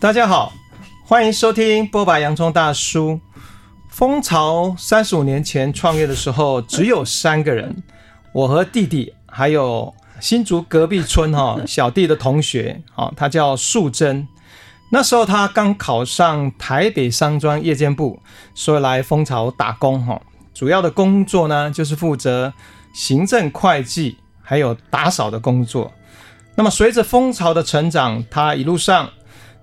大家好，欢迎收听波白洋葱大叔。蜂巢三十五年前创业的时候，只有三个人，我和弟弟，还有新竹隔壁村哈 小弟的同学，哈，他叫素贞。那时候他刚考上台北商专夜间部，所以来蜂巢打工哈。主要的工作呢，就是负责行政会计还有打扫的工作。那么随着蜂巢的成长，他一路上。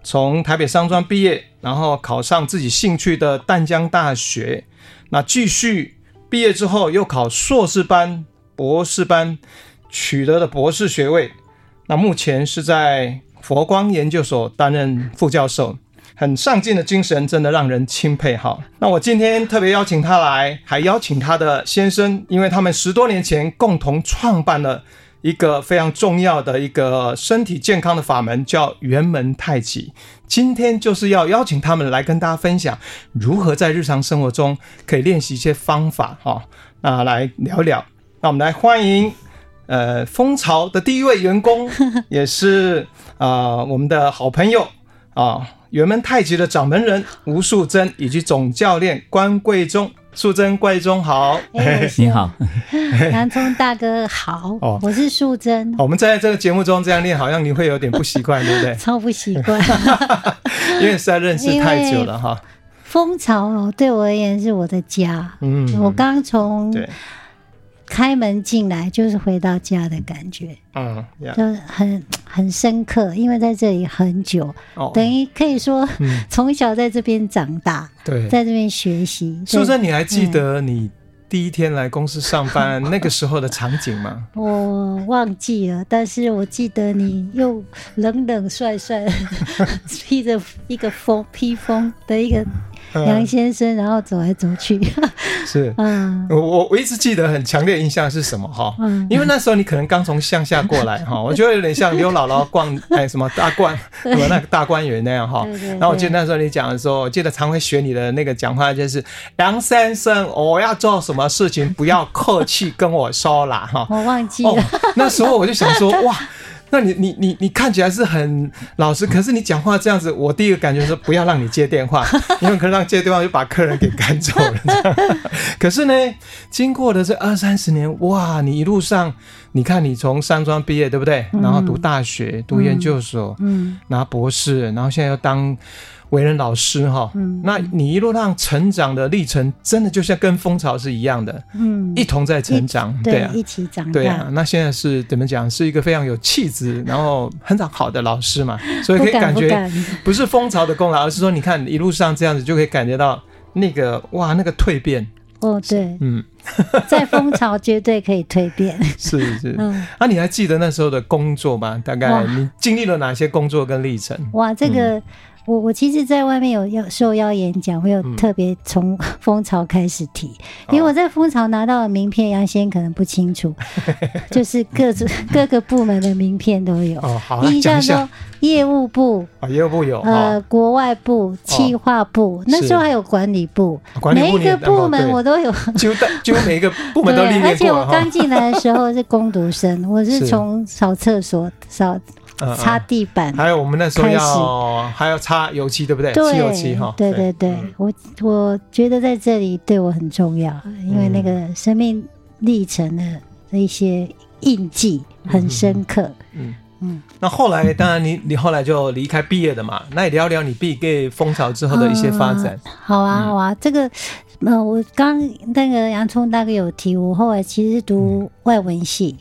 从台北商专毕业，然后考上自己兴趣的淡江大学，那继续毕业之后又考硕士班、博士班，取得了博士学位。那目前是在佛光研究所担任副教授，很上进的精神真的让人钦佩。好，那我今天特别邀请他来，还邀请他的先生，因为他们十多年前共同创办了。一个非常重要的一个身体健康的法门叫元门太极，今天就是要邀请他们来跟大家分享如何在日常生活中可以练习一些方法哈，那来聊聊。那我们来欢迎呃蜂巢的第一位员工，也是啊、呃、我们的好朋友啊元门太极的掌门人吴素贞以及总教练关贵忠。素贞、怪中好，欸、你好，洋葱大哥好，哦、我是素贞。我们在这个节目中这样念，好像你会有点不习惯，对不对？超不习惯，因为实在认识太久了哈。蜂巢对我而言是我的家，嗯，我刚从开门进来就是回到家的感觉，嗯，就很很深刻，因为在这里很久，哦、等于可以说 从小在这边长大，对，在这边学习。苏珊，你还记得你第一天来公司上班 那个时候的场景吗？我忘记了，但是我记得你又冷冷帅帅，披着一个风披风的一个。杨先生，然后走来走去，是，嗯，我我一直记得很强烈印象是什么哈？嗯，因为那时候你可能刚从乡下过来哈，我觉得有点像刘姥姥逛哎什么大观什么那个大观园那样哈。然后我记得那时候你讲的时候，我记得常会学你的那个讲话，就是杨先生，我要做什么事情不要客气跟我说啦哈。我忘记了，那时候我就想说哇。那你你你你看起来是很老实，可是你讲话这样子，我第一个感觉是不要让你接电话，因为可能让接电话就把客人给赶走了。可是呢，经过的这二三十年，哇，你一路上，你看你从山庄毕业，对不对？然后读大学，读研究所，嗯，拿博士，然后现在又当。为人老师哈，嗯，那你一路上成长的历程，真的就像跟蜂巢是一样的，嗯，一同在成长，对啊，一起长大，对啊。那现在是怎么讲？是一个非常有气质，然后很长好的老师嘛，所以可以感觉不是蜂巢的功劳，而是说你看一路上这样子，就可以感觉到那个哇，那个蜕变。哦，对，嗯，在蜂巢绝对可以蜕变，是是，嗯，啊，你还记得那时候的工作吗？大概你经历了哪些工作跟历程？哇，这个。我我其实，在外面有要受邀演讲，我有特别从 蜂巢开始提，因为我在蜂巢拿到的名片，杨先可能不清楚，就是各种各个部门的名片都有。哦，好，印象中业务部啊，业务部有，呃，国外部、企划部，那时候还有管理部，每一个部门我都有，就就每一个部门都历练过。而且我刚进来的时候是工读生，我是从扫厕所扫。擦地板，还有我们那时候要还要擦油漆，对不对？漆油漆哈。对对对，我我觉得在这里对我很重要，因为那个生命历程的一些印记很深刻。嗯嗯。那后来，当然你你后来就离开毕业的嘛，那也聊聊你毕业蜂巢之后的一些发展。好啊好啊，这个呃，我刚那个洋葱大哥有提，我后来其实是读外文系。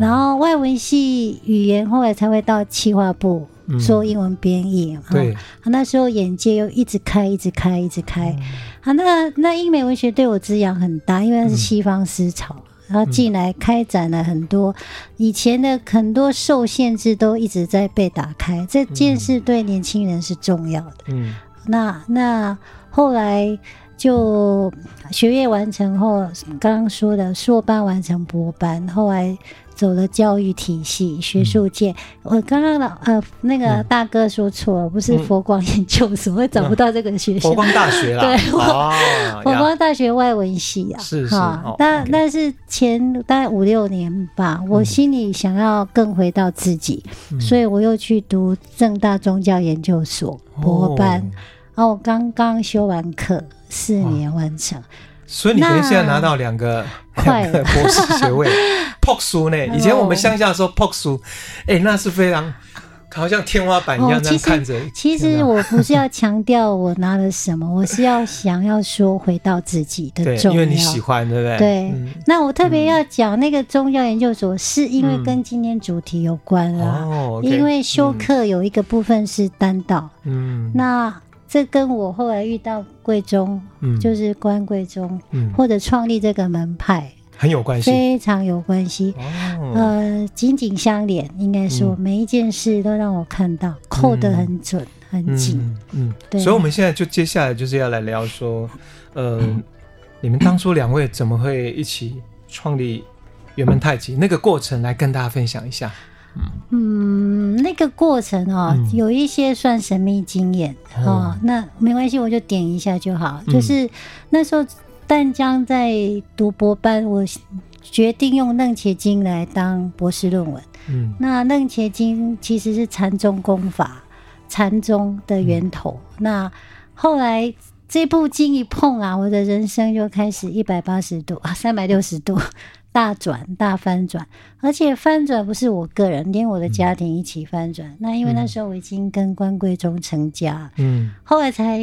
然后外文系语言后来才会到企划部做英文编译。对，那时候眼界又一直开，一直开，一直开。啊，那那英美文学对我滋养很大，因为它是西方思潮，然后进来开展了很多以前的很多受限制都一直在被打开。这件事对年轻人是重要的。嗯，那那后来。就学业完成后，刚刚说的硕班完成博班，后来。走了教育体系、学术界，嗯、我刚刚的呃那个大哥说错不是佛光研究所，我、嗯、找不到这个学校。佛光大学啦，对，哦、佛光大学外文系啊，是是。但但是前大概五六年吧，我心里想要更回到自己，嗯、所以我又去读正大宗教研究所博班，哦、然后我刚刚修完课，四年完成。所以你可以现在拿到两个两个博士学位，破书呢？以前我们乡下说破书，哎，那是非常好像天花板一样这样看着。其实我不是要强调我拿了什么，我是要想要说回到自己的重要，因为你喜欢，对不对？对。那我特别要讲那个宗教研究所，是因为跟今天主题有关啦。因为修课有一个部分是单道，嗯，那。这跟我后来遇到贵宗，嗯，就是关贵宗，嗯，或者创立这个门派很有关系，非常有关系，哦、呃，紧紧相连。应该说，每一件事都让我看到，嗯、扣得很准，很紧，嗯，嗯对。所以，我们现在就接下来就是要来聊说，呃，嗯、你们当初两位怎么会一起创立圆门太极？那个过程来跟大家分享一下。嗯，那个过程哦，嗯、有一些算神秘经验哦，哦。那没关系，我就点一下就好。嗯、就是那时候淡江在读博班，我决定用《楞伽经》来当博士论文。嗯，那《楞伽经》其实是禅宗功法，禅宗的源头。嗯、那后来这部经一碰啊，我的人生就开始一百八十度啊，三百六十度。大转大翻转，而且翻转不是我个人，连我的家庭一起翻转。嗯、那因为那时候我已经跟关贵忠成家，嗯，后来才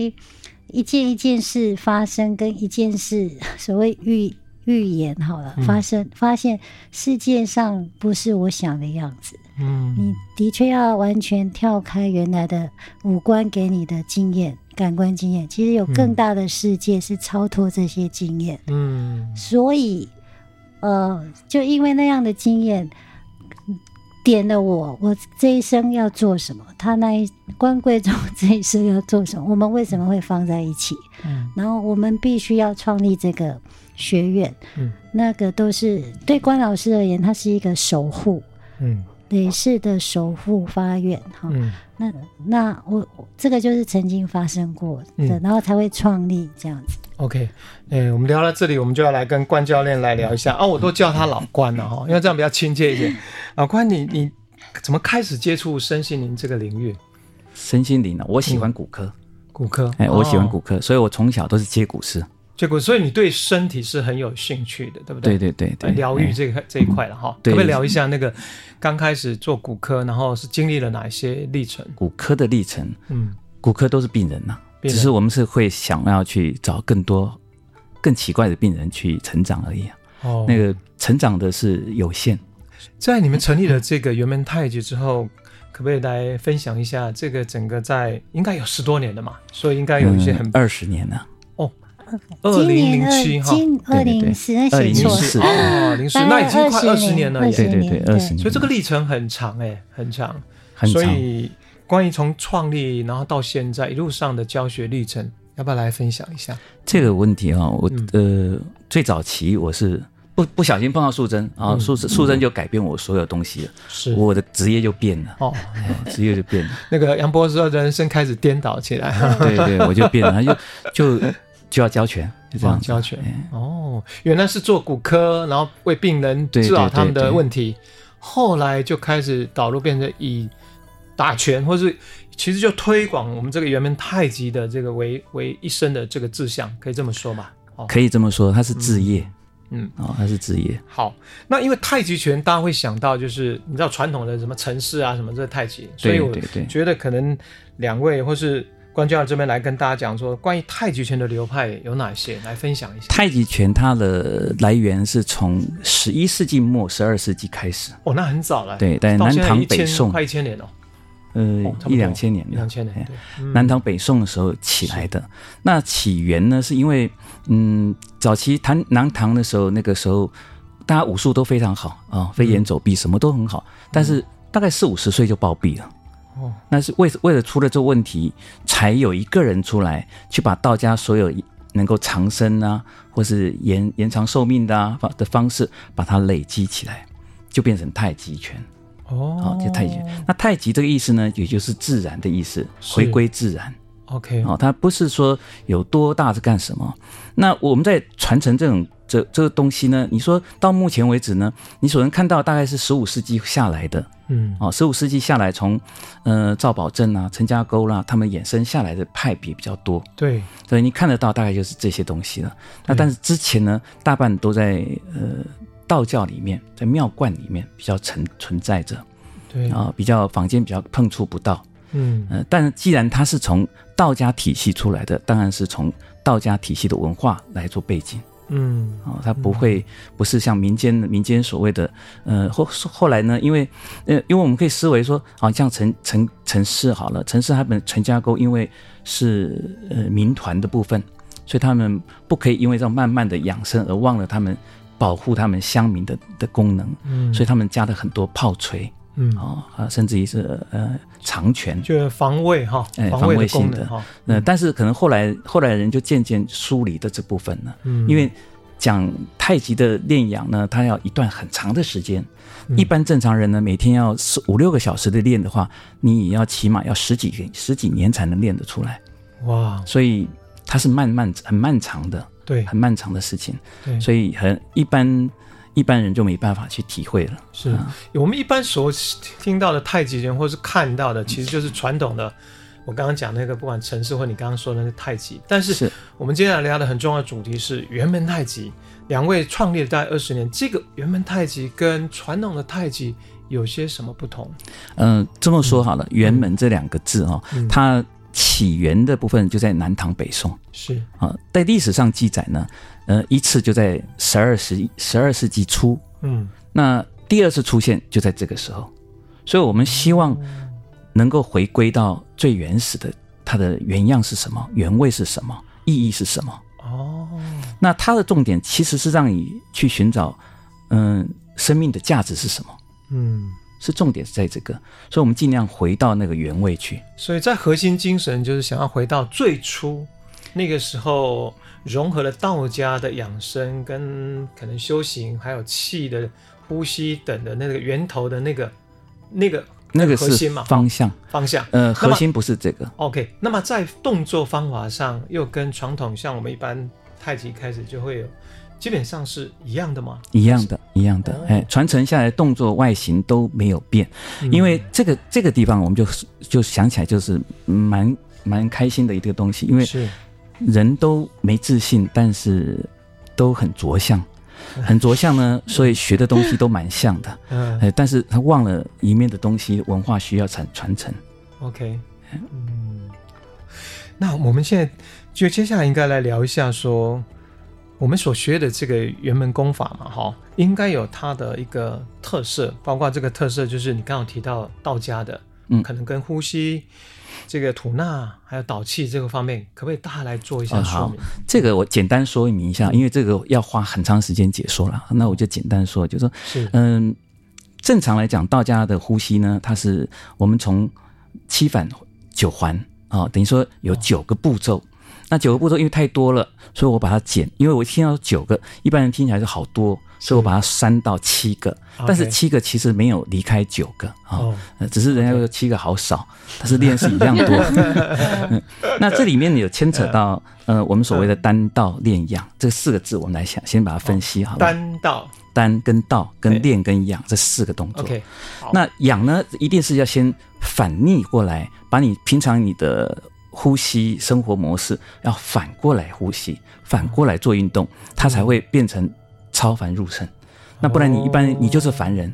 一件一件事发生，跟一件事 所谓预预言好了发生，发现世界上不是我想的样子。嗯，你的确要完全跳开原来的五官给你的经验、感官经验，其实有更大的世界是超脱这些经验。嗯，所以。呃，就因为那样的经验，点了我，我这一生要做什么？他那一关贵中这一生要做什么？我们为什么会放在一起？嗯，然后我们必须要创立这个学院，嗯，那个都是对关老师而言，他是一个守护，嗯，累世的首富发愿，哈，嗯，那那我这个就是曾经发生过的，嗯，然后才会创立这样子。OK，哎、欸，我们聊到这里，我们就要来跟关教练来聊一下啊。我都叫他老关了哈，因为这样比较亲切一点。老关，你你怎么开始接触身心灵这个领域？身心灵呢？我喜欢骨科，嗯、骨科，哎、欸，我喜欢骨科，哦、所以我从小都是接骨师。接骨，所以你对身体是很有兴趣的，对不对？对对对对，疗愈这个、欸、这一块了哈。可不可以聊一下那个刚开始做骨科，然后是经历了哪一些历程？骨科的历程，嗯，骨科都是病人呐。只是我们是会想要去找更多、更奇怪的病人去成长而已啊。哦，那个成长的是有限。在你们成立了这个圆门太极之后，可不可以来分享一下这个整个在应该有十多年了嘛？所以应该有一些很二十年了。哦，二零零七哈，二零零四，二零零四。哦，零四那已经快二十年了，对对对，二十年。所以这个历程很长哎，很长，很长。所以。关于从创立然后到现在一路上的教学历程，要不要来分享一下？这个问题哈，我呃最早期我是不不小心碰到素贞啊，素素贞就改变我所有东西了，是。我的职业就变了。哦，职业就变了。那个杨博士的人生开始颠倒起来，对对，我就变了，就就就要交拳，就这样教拳。哦，原来是做骨科，然后为病人治好他们的问题，后来就开始导入变成以。打拳，或是其实就推广我们这个原本太极的这个为为一生的这个志向，可以这么说吧？哦，可以这么说，它是志业，嗯，嗯哦，它是职业。好，那因为太极拳，大家会想到就是你知道传统的什么城市啊，什么这个太极，所以我觉得可能两位或是关教授这边来跟大家讲说，关于太极拳的流派有哪些，来分享一下。太极拳它的来源是从十一世纪末十二世纪开始，哦，那很早了，对，在南唐北宋。快一千年了。呃，一两千年，一两千年，南唐北宋的时候起来的。那起源呢，是因为，嗯，早期唐南唐的时候，那个时候大家武术都非常好啊，飞檐走壁什么都很好，但是大概四五十岁就暴毙了。哦，那是为为了出了这个问题，才有一个人出来去把道家所有能够长生啊，或是延延长寿命的啊的方式，把它累积起来，就变成太极拳。哦，就太极。那太极这个意思呢，也就是自然的意思，回归自然。OK，哦，它不是说有多大是干什么。那我们在传承这种这这个东西呢，你说到目前为止呢，你所能看到大概是十五世纪下来的，嗯，哦，十五世纪下来从呃赵宝正啊、陈家沟啦、啊，他们衍生下来的派别比较多。对，所以你看得到大概就是这些东西了。那但是之前呢，大半都在呃道教里面，在庙观里面比较存存在着，对啊、呃，比较坊间比较碰触不到。嗯，呃，但是既然它是从道家体系出来的，当然是从道家体系的文化来做背景。嗯，啊、哦，它不会不是像民间民间所谓的，呃，后后来呢，因为呃，因为我们可以思维说，好像城城城市好了，城市他们陈家沟因为是呃民团的部分，所以他们不可以因为这种慢慢的养生而忘了他们保护他们乡民的的功能。嗯，所以他们加了很多炮锤。嗯啊啊，甚至于是呃长拳，就是防卫哈，哎，防卫性的哈。呃，但是可能后来后来人就渐渐疏离的这部分了。嗯，因为讲太极的练养呢，它要一段很长的时间。一般正常人呢，每天要四五六个小时的练的话，你也要起码要十几十几年才能练得出来。哇，所以它是慢慢很漫长的，对，很漫长的事情。对，所以很一般。一般人就没办法去体会了。是、啊、我们一般所听到的太极拳，或是看到的，其实就是传统的。我刚刚讲那个，不管城市或你刚刚说的那个太极，但是我们接下来聊的很重要的主题是元门太极。两位创立了大概二十年，这个元门太极跟传统的太极有些什么不同？嗯、呃，这么说好了，元、嗯、门这两个字哦，嗯、它起源的部分就在南唐北宋。是啊，在历史上记载呢。呃，一次就在十二世十二世纪初，嗯，那第二次出现就在这个时候，所以我们希望能够回归到最原始的，它的原样是什么，原味是什么，意义是什么？哦，那它的重点其实是让你去寻找，嗯、呃，生命的价值是什么？嗯，是重点是在这个，所以我们尽量回到那个原位去。所以在核心精神就是想要回到最初那个时候。融合了道家的养生跟可能修行，还有气的呼吸等的那个源头的那个那个那个核心嘛，方向方向。呃，核心不是这个。OK，那么在动作方法上又跟传统像我们一般太极开始就会有，基本上是一样的吗？一样的，一样的。哎，传承下来动作外形都没有变，嗯、因为这个这个地方我们就就想起来就是蛮蛮开心的一个东西，因为是。人都没自信，但是都很着相，很着相呢，所以学的东西都蛮像的。嗯，但是他忘了一面的东西，文化需要传传承。OK，嗯，那我们现在就接下来应该来聊一下，说我们所学的这个元门功法嘛，哈，应该有它的一个特色，包括这个特色就是你刚刚提到道家的，嗯，可能跟呼吸。这个吐纳还有导气这个方面，可不可以大家来做一下说明？哦、这个我简单说明一下，因为这个要花很长时间解说了。那我就简单说，就是说，是嗯，正常来讲，道家的呼吸呢，它是我们从七反九环啊、哦，等于说有九个步骤。那九个步骤因为太多了，所以我把它减，因为我听到九个，一般人听起来是好多。所以我把它删到七个，但是七个其实没有离开九个啊，呃，只是人家说七个好少，但是练是一样多。那这里面有牵扯到呃，我们所谓的单道练养这四个字，我们来想先把它分析好了。丹道，单跟道跟练跟养这四个动作。那养呢，一定是要先反逆过来，把你平常你的呼吸生活模式要反过来呼吸，反过来做运动，它才会变成。超凡入圣，那不然你一般你就是凡人。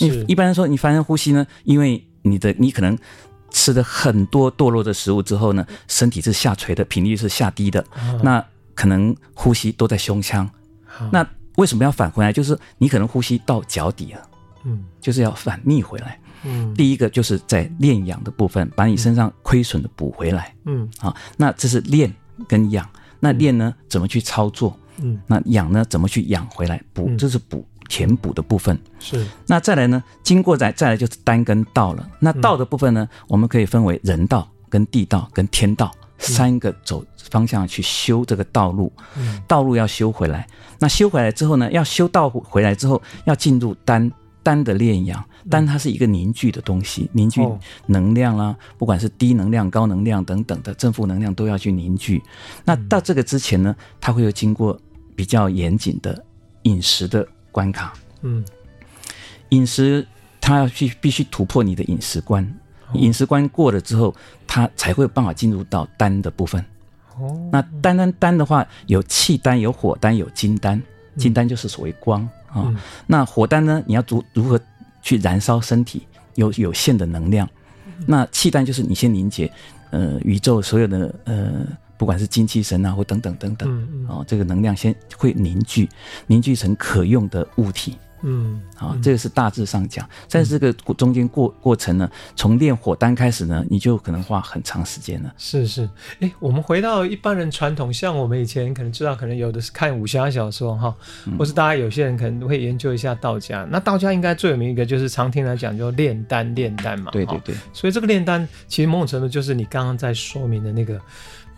你一般人说你凡人呼吸呢，因为你的你可能吃的很多堕落的食物之后呢，身体是下垂的，频率是下低的，那可能呼吸都在胸腔。那为什么要返回来？就是你可能呼吸到脚底了，嗯，就是要反逆回来。嗯，第一个就是在练养的部分，把你身上亏损的补回来。嗯，好，那这是练跟养。那练呢，怎么去操作？嗯，那养呢？怎么去养回来？补，这是补填补的部分。是。那再来呢？经过再再来就是丹跟道了。那道的部分呢，我们可以分为人道、跟地道、跟天道三个走方向去修这个道路，道路要修回来。那修回来之后呢，要修道回来之后，要进入丹丹的炼养。丹它是一个凝聚的东西，凝聚能量啦，不管是低能量、高能量等等的正负能量都要去凝聚。那到这个之前呢，它会有经过比较严谨的饮食的关卡。嗯，饮食它要去必须突破你的饮食关。饮食关过了之后，它才会有办法进入到丹的部分。哦，那丹丹丹的话，有气丹、有火丹、有金丹。金丹就是所谓光啊。哦，那火丹呢，你要如如何去燃烧身体有有限的能量？那气丹就是你先凝结，呃，宇宙所有的呃，不管是精气神啊，或等等等等，哦，这个能量先会凝聚，凝聚成可用的物体。嗯，好，这个是大致上讲，在这个中间过过程呢，从炼火丹开始呢，你就可能花很长时间了。是是，哎，我们回到一般人传统，像我们以前可能知道，可能有的是看武侠小说哈，或是大家有些人可能会研究一下道家。那道家应该最有名一个就是常听来讲，就炼丹炼丹嘛。对对对。所以这个炼丹其实某种程度就是你刚刚在说明的那个，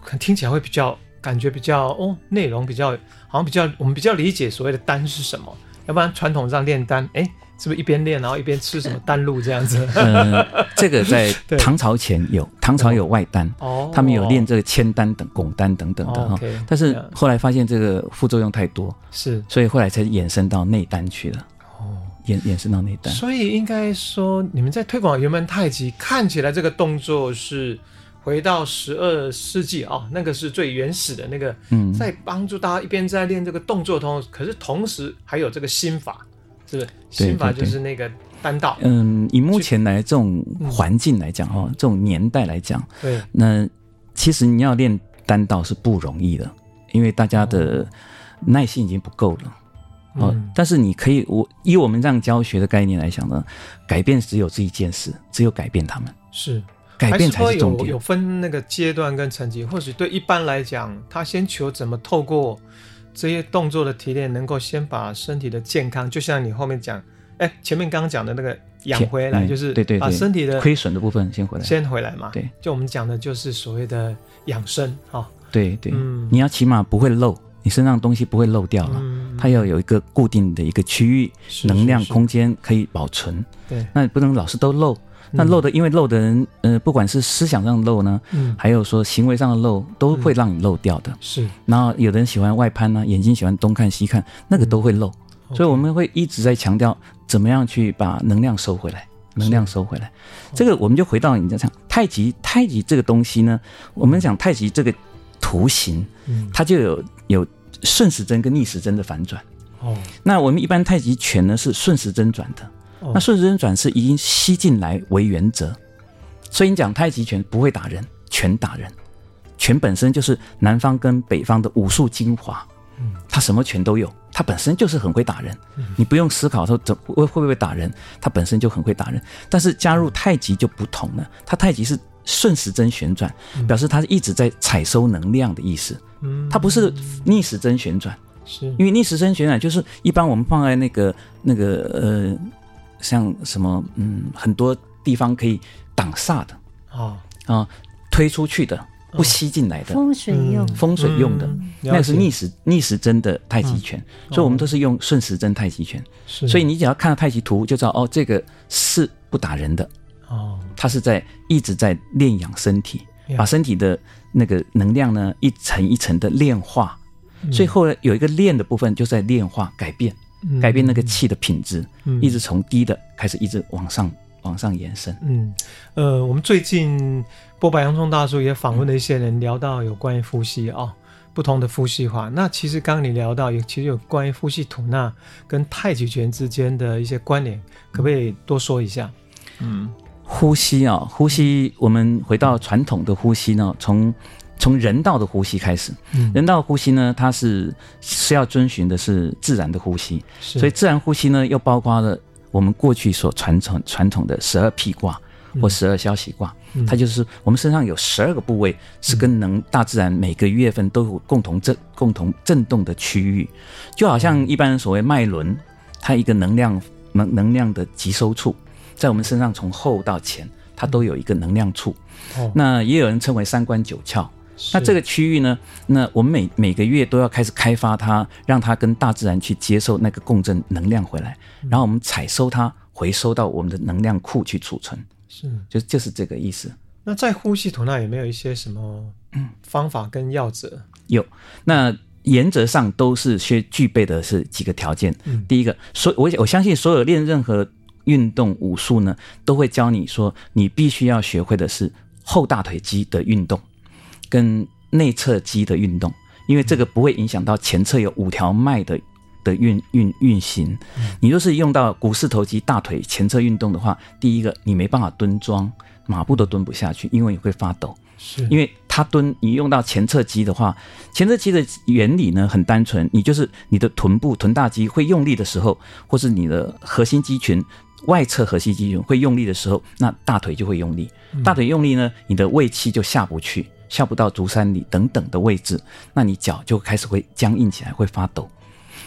可能听起来会比较感觉比较哦，内容比较好像比较我们比较理解所谓的丹是什么。要不然传统上炼丹，哎，是不是一边炼然后一边吃什么丹露这样子？嗯，这个在唐朝前有，唐朝有外丹，哦，他们有炼这个铅丹等、汞丹等等的哈。但是后来发现这个副作用太多，是，所以后来才衍生到内丹去了。哦，衍衍生到内丹。所以应该说，你们在推广原本太极，看起来这个动作是。回到十二世纪啊、哦，那个是最原始的那个，嗯，在帮助大家一边在练这个动作同，可是同时还有这个心法，是不是？心法就是那个丹道。嗯，以目前来这种环境来讲哈，嗯、这种年代来讲，对，那其实你要练丹道是不容易的，因为大家的耐心已经不够了。哦，嗯、但是你可以，我以我们这样教学的概念来讲呢，改变只有这一件事，只有改变他们是。改变才是重点。有有分那个阶段跟层级，或许对一般来讲，他先求怎么透过这些动作的提炼，能够先把身体的健康，就像你后面讲，哎，前面刚刚讲的那个养回来，就是对对，把身体的亏损的部分先回来，先回来嘛。对，就我们讲的就是所谓的养生啊。对对，你要起码不会漏，你身上的东西不会漏掉了，它要有一个固定的一个区域，能量空间可以保存。对，那不能老是都漏。那漏的，因为漏的人，呃，不管是思想上的漏呢，嗯，还有说行为上的漏，都会让你漏掉的。是。然后有的人喜欢外攀呢，眼睛喜欢东看西看，那个都会漏。所以我们会一直在强调怎么样去把能量收回来，能量收回来。这个我们就回到你在讲太极，太极这个东西呢，我们讲太极这个图形，它就有有顺时针跟逆时针的反转。哦。那我们一般太极拳呢是顺时针转的。那顺时针转是以吸进来为原则，所以你讲太极拳不会打人，拳打人，拳本身就是南方跟北方的武术精华，嗯，他什么拳都有，它本身就是很会打人，你不用思考说怎会会不会打人，它本身就很会打人。但是加入太极就不同了，它太极是顺时针旋转，表示它是一直在采收能量的意思，嗯，他不是逆时针旋转，是。因为逆时针旋转就是一般我们放在那个那个呃。像什么嗯，很多地方可以挡煞的啊啊，推出去的不吸进来的风水用。风水用的，那个是逆时逆时针的太极拳，所以我们都是用顺时针太极拳。所以你只要看到太极图，就知道哦，这个是不打人的。哦，它是在一直在练养身体，把身体的那个能量呢一层一层的炼化，所以后来有一个炼的部分就在炼化改变。改变那个气的品质，嗯、一直从低的开始，一直往上往上延伸。嗯，呃，我们最近波白洋葱大叔也访问了一些人，聊到有关于呼吸啊、哦，不同的呼吸法。那其实刚刚你聊到有，其实有关于呼吸吐纳跟太极拳之间的一些关联，可不可以多说一下？嗯，呼吸啊，呼吸，我们回到传统的呼吸呢，从。从人道的呼吸开始，人道的呼吸呢，它是是要遵循的是自然的呼吸，所以自然呼吸呢，又包括了我们过去所传承传统的十二辟卦或十二消息卦，它就是我们身上有十二个部位是跟能大自然每个月份都有共同震共同震动的区域，就好像一般人所谓脉轮，它一个能量能能量的集收处，在我们身上从后到前，它都有一个能量处，那也有人称为三关九窍。那这个区域呢，那我们每每个月都要开始开发它，让它跟大自然去接受那个共振能量回来，然后我们采收它，回收到我们的能量库去储存。是，就就是这个意思。那在呼吸图那有没有一些什么方法跟要则？嗯、有，那原则上都是需具备的是几个条件。嗯、第一个，所我我相信所有练任何运动武术呢，都会教你说，你必须要学会的是后大腿肌的运动。跟内侧肌的运动，因为这个不会影响到前侧有五条脉的的运运运行。你若是用到股四头肌大腿前侧运动的话，第一个你没办法蹲桩，马步都蹲不下去，因为你会发抖。是，因为它蹲，你用到前侧肌的话，前侧肌的原理呢很单纯，你就是你的臀部臀大肌会用力的时候，或是你的核心肌群外侧核心肌群会用力的时候，那大腿就会用力。大腿用力呢，你的胃气就下不去。下不到足三里等等的位置，那你脚就开始会僵硬起来，会发抖，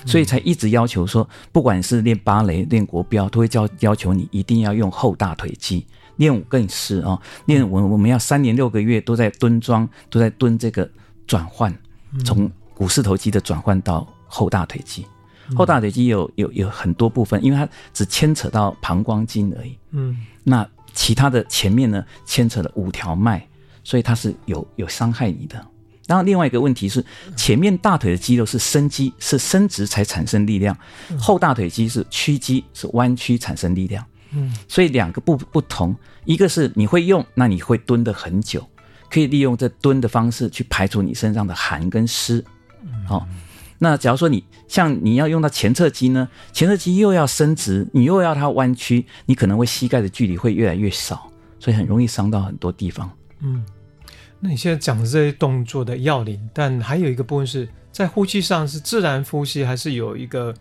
所以才一直要求说，不管是练芭蕾、练国标，都会教要求你一定要用后大腿肌。练舞更是啊，练舞我们要三年六个月都在蹲桩，都在蹲这个转换，从股四头肌的转换到后大腿肌。后大腿肌有有有很多部分，因为它只牵扯到膀胱经而已。嗯，那其他的前面呢，牵扯了五条脉。所以它是有有伤害你的。然后另外一个问题是，前面大腿的肌肉是伸肌，是伸直才产生力量；后大腿肌是屈肌，是弯曲产生力量。嗯，所以两个不不同，一个是你会用，那你会蹲得很久，可以利用这蹲的方式去排除你身上的寒跟湿。好，那假如说你像你要用到前侧肌呢，前侧肌又要伸直，你又要它弯曲，你可能会膝盖的距离会越来越少，所以很容易伤到很多地方。嗯，那你现在讲的这些动作的要领，但还有一个部分是在呼吸上是自然呼吸，还是有一个，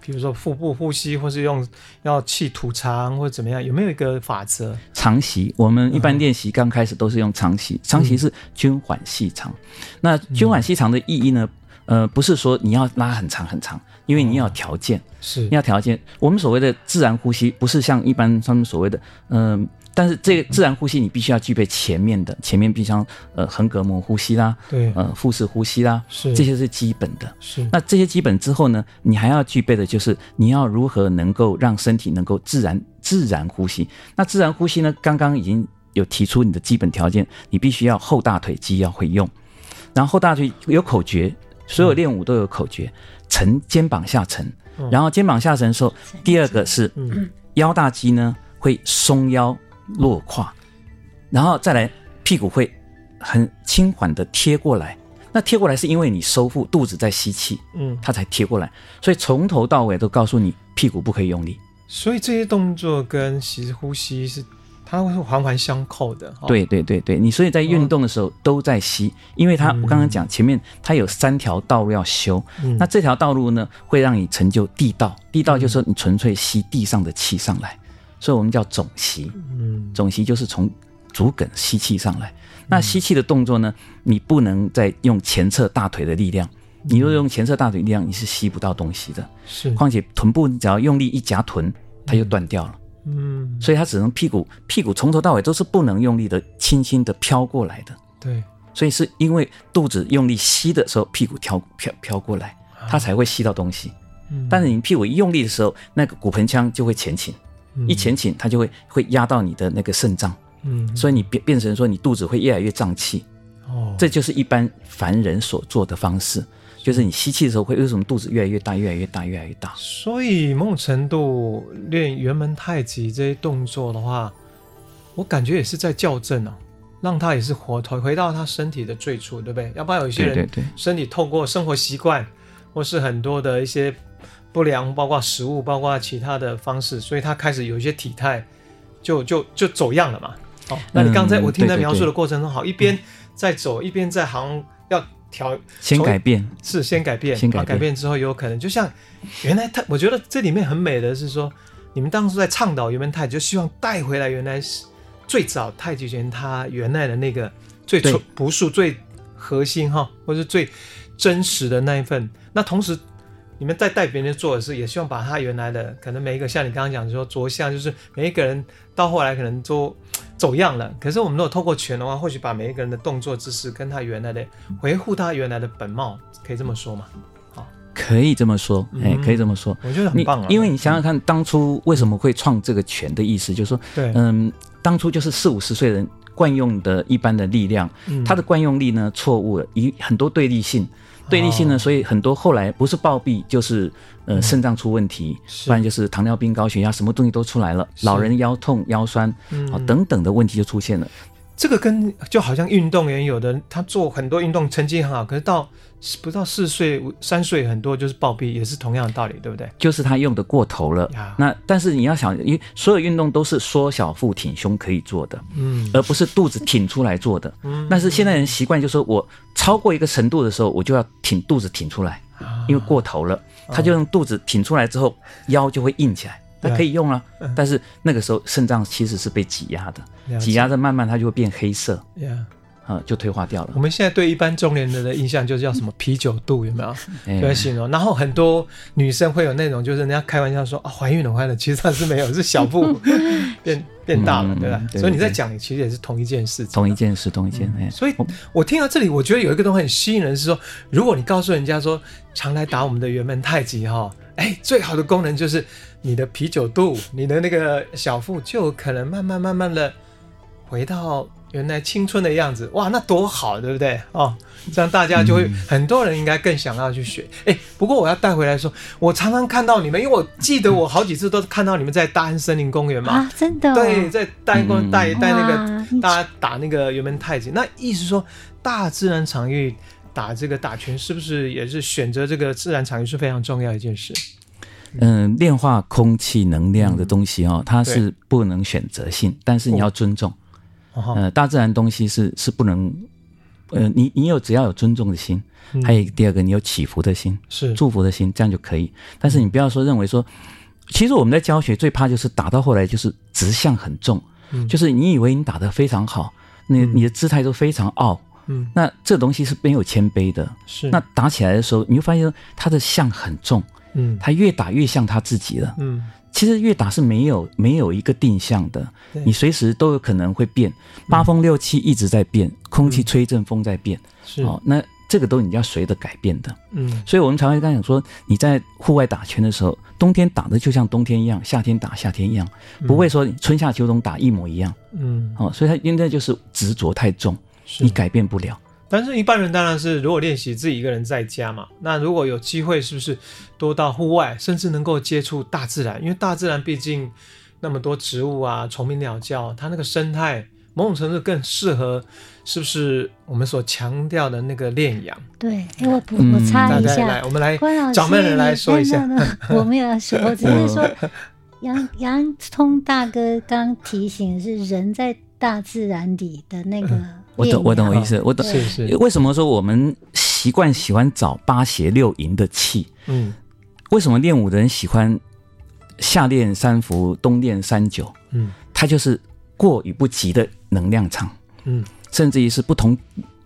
比如说腹部呼吸，或是用要气吐长，或者怎么样，有没有一个法则？长吸，我们一般练习刚开始都是用长吸，嗯、长吸是均缓细长。那均缓细长的意义呢？呃，不是说你要拉很长很长，因为你要条件，哦、是你要条件。我们所谓的自然呼吸，不是像一般他们所谓的，嗯、呃。但是这个自然呼吸，你必须要具备前面的，前面必须要呃横膈膜呼吸啦，对，呃腹式呼吸啦，是。这些是基本的。是。那这些基本之后呢，你还要具备的就是你要如何能够让身体能够自然自然呼吸。那自然呼吸呢，刚刚已经有提出你的基本条件，你必须要后大腿肌要会用，然后后大腿有口诀，所有练武都有口诀，沉肩膀下沉，然后肩膀下沉的时候，第二个是腰大肌呢会松腰。落胯，然后再来，屁股会很轻缓的贴过来。那贴过来是因为你收腹，肚子在吸气，嗯，它才贴过来。所以从头到尾都告诉你，屁股不可以用力。所以这些动作跟其实呼吸是，它会是环环相扣的。对对对对，你所以在运动的时候都在吸，因为它我刚刚讲前面它有三条道路要修，那这条道路呢会让你成就地道。地道就是说你纯粹吸地上的气上来。所以我们叫总吸，嗯，总吸就是从足梗吸气上来。那吸气的动作呢，你不能再用前侧大腿的力量，你若用前侧大腿力量，你是吸不到东西的。是，况且臀部你只要用力一夹臀，它就断掉了。嗯，所以它只能屁股，屁股从头到尾都是不能用力的，轻轻的飘过来的。对，所以是因为肚子用力吸的时候，屁股飘飘飘过来，它才会吸到东西。嗯，但是你屁股一用力的时候，那个骨盆腔就会前倾。一前倾，它就会会压到你的那个肾脏，嗯，所以你变变成说你肚子会越来越胀气，哦，这就是一般凡人所做的方式，就是你吸气的时候会为什么肚子越来越大，越来越大，越来越大？所以某种程度练圆门太极这些动作的话，我感觉也是在校正啊，让他也是活回回到他身体的最初，对不对？要不然有一些人身体透过生活习惯或是很多的一些。不良，包括食物，包括其他的方式，所以他开始有一些体态就就就走样了嘛。哦，那你刚才我听他描述的过程中，好，一边在走，一边在好像要调，先改变，是先改变，先改变，改变之后有可能就像原来他，我觉得这里面很美的是说，你们当初在倡导圆门太极，就希望带回来原来是最早太极拳它原来的那个最初朴素、最核心哈，或是最真实的那一份。那同时。你们在带别人做的事，也希望把他原来的可能每一个像你刚刚讲说着相，就是每一个人到后来可能都走样了。可是我们如果透过拳的话，或许把每一个人的动作姿势跟他原来的回复他原来的本貌，可以这么说吗？好，可以这么说，哎、嗯，可以这么说。我觉得很棒啊，因为你想想看，当初为什么会创这个拳的意思，就是说，对，嗯，当初就是四五十岁人惯用的一般的力量，嗯、他的惯用力呢错误了，以很多对立性。对立性呢，所以很多后来不是暴毙就是呃肾脏出问题，不然就是糖尿病、高血压，什么东西都出来了，老人腰痛、腰酸啊等等的问题就出现了。这个跟就好像运动员有的他做很多运动成绩很好，可是到不到四岁三岁很多就是暴毙，也是同样的道理，对不对？就是他用的过头了。那但是你要想，因为所有运动都是缩小腹挺胸可以做的，嗯，而不是肚子挺出来做的。嗯，但是现在人习惯就是说我超过一个程度的时候，我就要挺肚子挺出来，因为过头了，他就用肚子挺出来之后，腰就会硬起来。它可以用啊，但是那个时候肾脏其实是被挤压的，挤压着慢慢它就会变黑色，啊，就退化掉了。我们现在对一般中年人的印象就是叫什么啤酒肚，有没有？对，形容。然后很多女生会有那种，就是人家开玩笑说啊，怀孕了，怀孕了，其实她是没有，是小腹 变变大了，对吧？所以你在讲，你其实也是同一件事，同一件事，同一件。所以我听到这里，我觉得有一个东西很吸引人，是说，如果你告诉人家说，常来打我们的元门太极哈。哎，最好的功能就是你的啤酒肚，你的那个小腹就可能慢慢慢慢的回到原来青春的样子。哇，那多好，对不对？哦，这样大家就会、嗯、很多人应该更想要去学。哎，不过我要带回来说，我常常看到你们，因为我记得我好几次都看到你们在大安森林公园嘛。啊，真的、哦？对，在大安公园带带那个大家打那个圆门太极。那意思说，大自然场域。打这个打拳是不是也是选择这个自然场域是非常重要一件事？嗯，炼化空气能量的东西哦，它是不能选择性，但是你要尊重。呃，大自然东西是是不能，呃，你你有只要有尊重的心，还有第二个你有祈福的心，是祝福的心，这样就可以。但是你不要说认为说，其实我们在教学最怕就是打到后来就是直向很重，就是你以为你打得非常好，你你的姿态都非常傲。嗯，那这东西是没有谦卑的。是，那打起来的时候，你会发现它的相很重。嗯，他越打越像他自己了。嗯，其实越打是没有没有一个定向的，你随时都有可能会变。八风六气一直在变，空气吹阵风在变。是，哦，那这个都你要随着改变的。嗯，所以我们常会跟他讲说，你在户外打拳的时候，冬天打的就像冬天一样，夏天打夏天一样，不会说春夏秋冬打一模一样。嗯，哦，所以他应该就是执着太重。你改变不了，但是一般人当然是如果练习自己一个人在家嘛，那如果有机会，是不是多到户外，甚至能够接触大自然？因为大自然毕竟那么多植物啊、虫鸣鸟叫，它那个生态某种程度更适合，是不是我们所强调的那个练养？对，我我插一下，来，我们来掌门人来说一下。我没有要说，我只是说杨杨通大哥刚提醒是人在大自然里的那个。我懂，我懂我意思，我懂。是是。为什么说我们习惯喜欢找八邪六淫的气？嗯。为什么练武的人喜欢夏练三伏，冬练三九？嗯。它就是过与不及的能量场。嗯。甚至于是不同、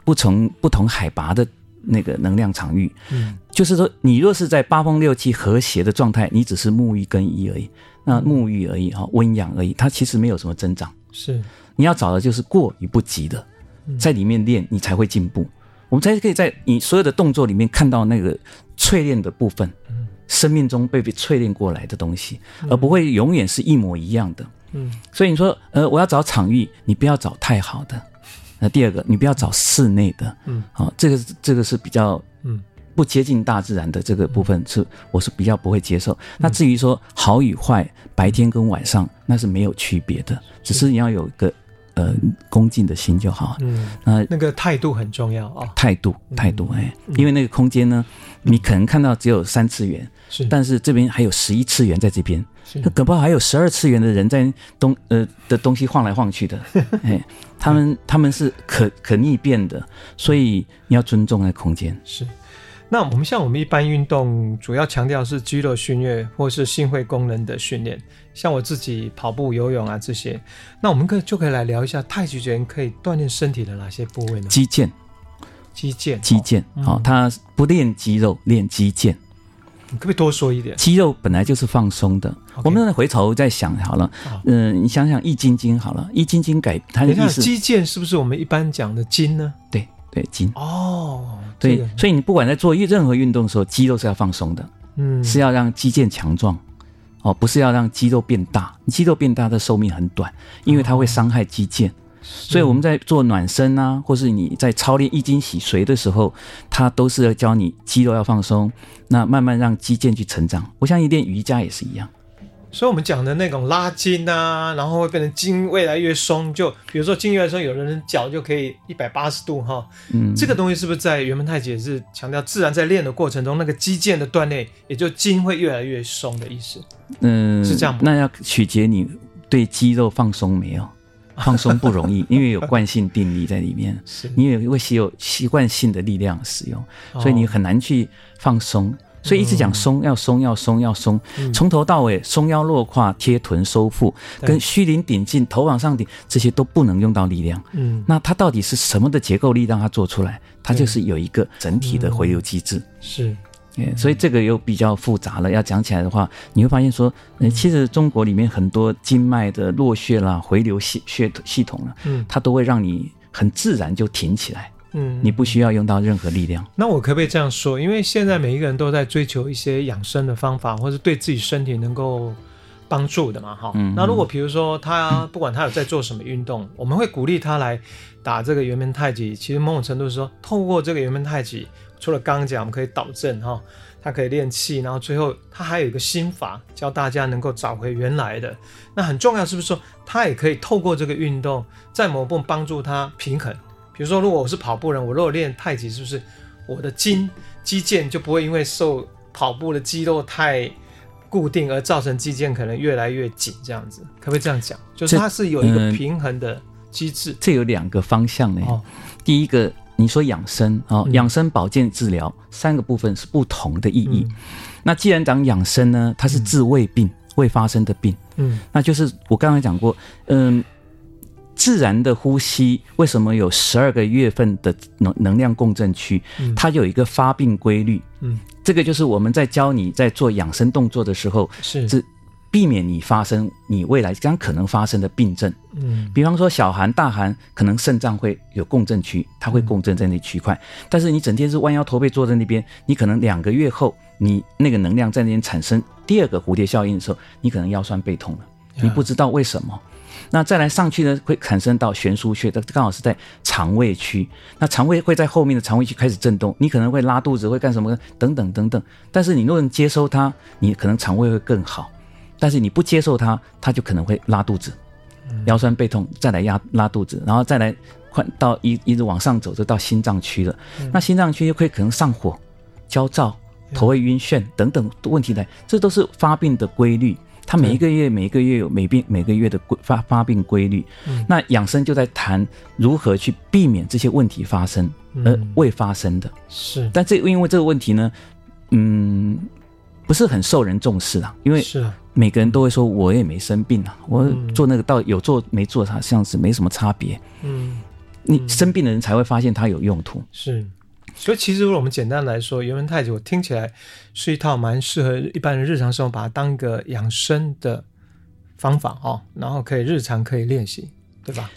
不同、不同海拔的那个能量场域。嗯。就是说，你若是在八风六气和谐的状态，你只是沐浴更衣而已。那沐浴而已哈，温养而已，它其实没有什么增长。是。你要找的就是过与不及的。在里面练，你才会进步。我们才可以在你所有的动作里面看到那个淬炼的部分，生命中被被淬炼过来的东西，而不会永远是一模一样的。嗯，所以你说，呃，我要找场域，你不要找太好的。那第二个，你不要找室内的。嗯，好，这个这个是比较嗯不接近大自然的这个部分，是我是比较不会接受。那至于说好与坏，白天跟晚上那是没有区别的，只是你要有一个。呃，恭敬的心就好。嗯，那那个态度很重要啊。态度，态度，哎，因为那个空间呢，你可能看到只有三次元，是，但是这边还有十一次元在这边，那搞不好还有十二次元的人在东呃的东西晃来晃去的，哎，他们他们是可可逆变的，所以你要尊重那空间。是。那我们像我们一般运动，主要强调是肌肉训练或是心肺功能的训练。像我自己跑步、游泳啊这些，那我们可就可以来聊一下太极拳可以锻炼身体的哪些部位呢？肌腱，肌腱，肌腱。好，它不练肌肉，练肌腱。可不可以多说一点？肌肉本来就是放松的。我们回头再想好了，嗯、呃，你想想易筋经好了，易筋经改它的意思，肌腱是不是我们一般讲的筋呢？对对，筋。哦，对，这个、所以你不管在做任何运动的时候，肌肉是要放松的，嗯，是要让肌腱强壮，哦，不是要让肌肉变大。肌肉变大的寿命很短，因为它会伤害肌腱。哦所以我们在做暖身啊，或是你在操练易筋洗髓的时候，它都是要教你肌肉要放松，那慢慢让肌腱去成长。我相信练瑜伽也是一样。所以，我们讲的那种拉筋啊，然后会变成筋越来越松，就比如说筋越来越松，有的人脚就可以一百八十度哈。嗯，这个东西是不是在圆门太极也是强调自然在练的过程中，那个肌腱的锻炼，也就筋会越来越松的意思？嗯，是这样吗？那要取决你对肌肉放松没有。放松不容易，因为有惯性定力在里面，你也会习有习惯性的力量使用，所以你很难去放松。所以一直讲松，要松，要松，要松，从头到尾松腰落胯、贴臀收腹，跟虚灵顶劲、头往上顶，这些都不能用到力量。嗯，那它到底是什么的结构力让它做出来？它就是有一个整体的回流机制。是。所以这个又比较复杂了。要讲起来的话，你会发现说，其实中国里面很多经脉的络穴啦、回流系血系统了，嗯，它都会让你很自然就挺起来，嗯，你不需要用到任何力量。那我可不可以这样说？因为现在每一个人都在追求一些养生的方法，或是对自己身体能够帮助的嘛，哈。嗯。那如果比如说他不管他有在做什么运动，我们会鼓励他来打这个圆门太极。其实某种程度是说，透过这个圆门太极。除了刚刚讲，我们可以导正哈，他可以练气，然后最后他还有一个心法，教大家能够找回原来的。那很重要，是不是说他也可以透过这个运动，在某部分帮助他平衡？比如说，如果我是跑步人，我如果练太极，是不是我的筋肌腱就不会因为受跑步的肌肉太固定而造成肌腱可能越来越紧？这样子可不可以这样讲？就是它是有一个平衡的机制。这，有两个方向呢。哦，第一个。你说养生啊，养生保健治疗三个部分是不同的意义。那既然讲养生呢，它是治未病、未发生的病。嗯，那就是我刚才讲过，嗯，自然的呼吸为什么有十二个月份的能能量共振区？它有一个发病规律。嗯，这个就是我们在教你在做养生动作的时候是。避免你发生你未来将可能发生的病症，嗯，比方说小寒、大寒，可能肾脏会有共振区，它会共振在那区块。但是你整天是弯腰驼背坐在那边，你可能两个月后，你那个能量在那边产生第二个蝴蝶效应的时候，你可能腰酸背痛了，你不知道为什么。那再来上去呢，会产生到悬殊穴，它刚好是在肠胃区，那肠胃会在后面的肠胃区开始震动，你可能会拉肚子，会干什么等等等等。但是你若能接收它，你可能肠胃会更好。但是你不接受它，它就可能会拉肚子，腰酸背痛，再来压拉肚子，然后再来快到一一直往上走，就到心脏区了。嗯、那心脏区又会可能上火、焦躁、头会晕眩等等问题来，这都是发病的规律。它每一个月每一个月有每病每个月的规发发病规律。嗯、那养生就在谈如何去避免这些问题发生而未发生的。是，但这因为这个问题呢，嗯。不是很受人重视啊，因为是每个人都会说，我也没生病啊，我做那个到有做没做，它像是没什么差别。嗯，你生病的人才会发现它有用途。是，所以其实如果我们简单来说，圆门太极我听起来是一套蛮适合一般人日常生活，把它当一个养生的方法哦，然后可以日常可以练习，对吧？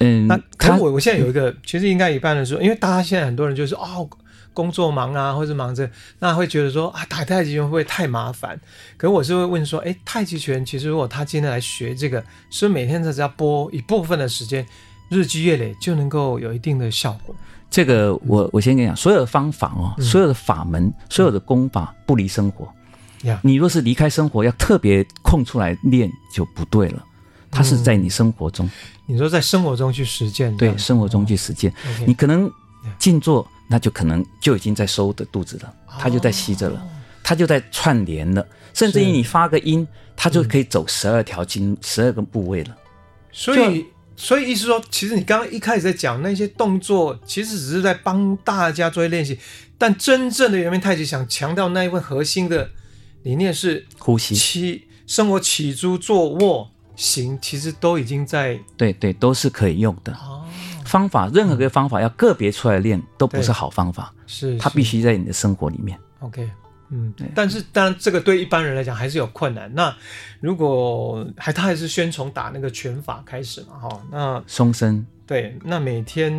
嗯，那可我我现在有一个，其实应该一般人说，因为大家现在很多人就是哦。工作忙啊，或者忙着，那会觉得说啊，打太极拳会不会太麻烦？可是我是会问说，哎，太极拳其实如果他今天来学这个，是不是每天只要拨一部分的时间，日积月累就能够有一定的效果？这个我我先跟你讲，所有的方法哦，嗯、所有的法门，所有的功法不离生活。嗯、你若是离开生活，要特别空出来练就不对了。它是在你生活中，嗯、你说在生活中去实践，对，生活中去实践，哦、你可能静坐。那就可能就已经在收的肚子了，它就在吸着了，它就在串联了，甚至于你发个音，它就可以走十二条经、十二个部位了。所以，所以意思说，其实你刚刚一开始在讲那些动作，其实只是在帮大家做练习，但真正的圆明太极想强调那一份核心的理念是呼吸、起生活起居坐卧行，其实都已经在对对，都是可以用的。方法，任何个方法要个别出来练，都不是好方法。是，它必须在你的生活里面。OK，嗯，但是当然这个对一般人来讲还是有困难。那如果还他还是先从打那个拳法开始嘛，哈，那松身。对，那每天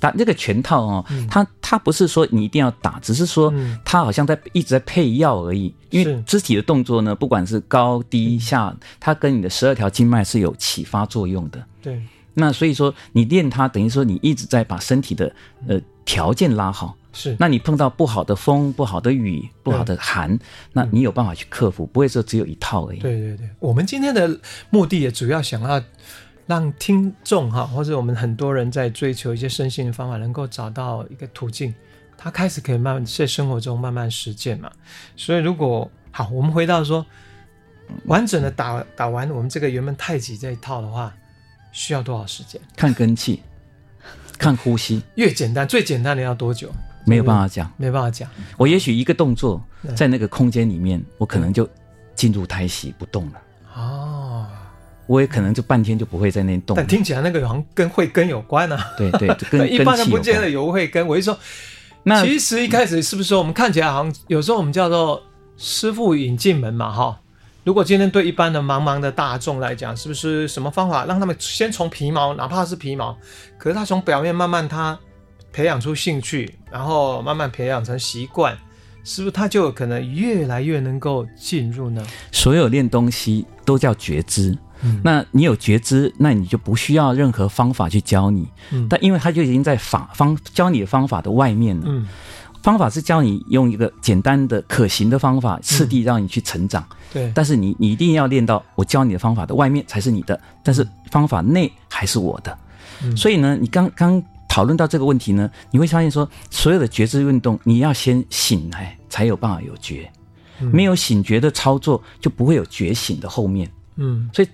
打那个拳套哦，嗯、他他不是说你一定要打，只是说他好像在一直在配药而已。嗯、因为肢体的动作呢，不管是高低下，它跟你的十二条经脉是有启发作用的。对，那所以说你练它，等于说你一直在把身体的呃条件拉好。是，那你碰到不好的风、不好的雨、不好的寒，那你有办法去克服，不会说只有一套而已。对对对，我们今天的目的也主要想要。让听众哈，或者我们很多人在追求一些身心的方法，能够找到一个途径，他开始可以慢慢在生活中慢慢实践嘛。所以如果好，我们回到说，完整的打打完我们这个圆门太极这一套的话，需要多少时间？看根气，看呼吸。越简单，最简单的要多久？没有办法讲，没办法讲。我也许一个动作，在那个空间里面，我可能就进入胎息不动了。哦。我也可能就半天就不会在那动，但听起来那个好像跟慧根有关啊。对对，跟一般人不见得有慧根。我就说，那其实一开始是不是说我们看起来好像有时候我们叫做师傅引进门嘛？哈，如果今天对一般的茫茫的大众来讲，是不是什么方法让他们先从皮毛，哪怕是皮毛，可是他从表面慢慢他培养出兴趣，然后慢慢培养成习惯，是不是他就有可能越来越能够进入呢？所有练东西都叫觉知。嗯、那你有觉知，那你就不需要任何方法去教你。嗯，但因为他就已经在法方教你的方法的外面了。嗯，方法是教你用一个简单的可行的方法，次第让你去成长。嗯、对，但是你你一定要练到我教你的方法的外面才是你的，但是方法内还是我的。嗯，所以呢，你刚刚讨论到这个问题呢，你会发现说，所有的觉知运动，你要先醒来才有办法有觉，嗯、没有醒觉的操作就不会有觉醒的后面。嗯，所以。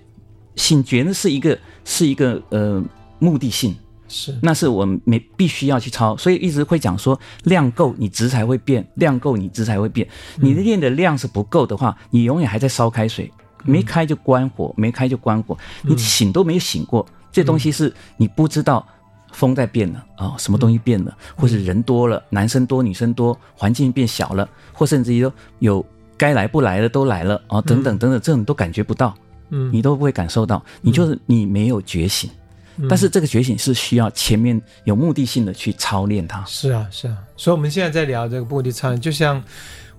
醒觉呢是一个是一个呃目的性，是，那是我们没必须要去操，所以一直会讲说量够你质才会变，量够你质才会变。你的练的量是不够的话，你永远还在烧开水，没开就关火，没开就关火，你醒都没有醒过。这东西是你不知道风在变了啊，什么东西变了，或是人多了，男生多女生多，环境变小了，或甚至于说有该来不来的都来了啊，等等等等，这种都感觉不到。嗯，你都不会感受到，你就是你没有觉醒，嗯、但是这个觉醒是需要前面有目的性的去操练它。是啊，是啊，所以我们现在在聊这个目的操练，就像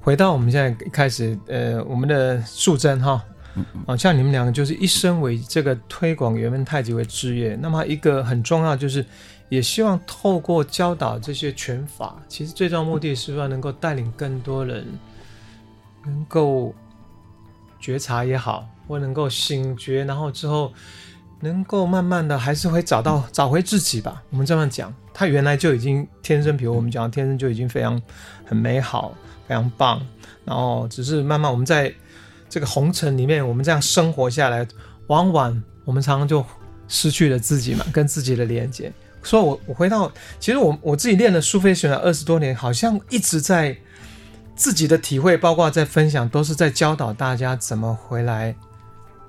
回到我们现在开始，呃，我们的素贞哈，嗯嗯，像你们两个就是一生为这个推广圆门太极为职业，那么一个很重要就是，也希望透过教导这些拳法，其实最重要目的是要能够带领更多人能够觉察也好。或能够醒觉，然后之后能够慢慢的还是会找到找回自己吧。我们这么讲，他原来就已经天生，比如我们讲天生就已经非常很美好，非常棒。然后只是慢慢我们在这个红尘里面，我们这样生活下来，往往我们常常就失去了自己嘛，跟自己的连接。所以我我回到，其实我我自己练了苏菲旋转二十多年，好像一直在自己的体会，包括在分享，都是在教导大家怎么回来。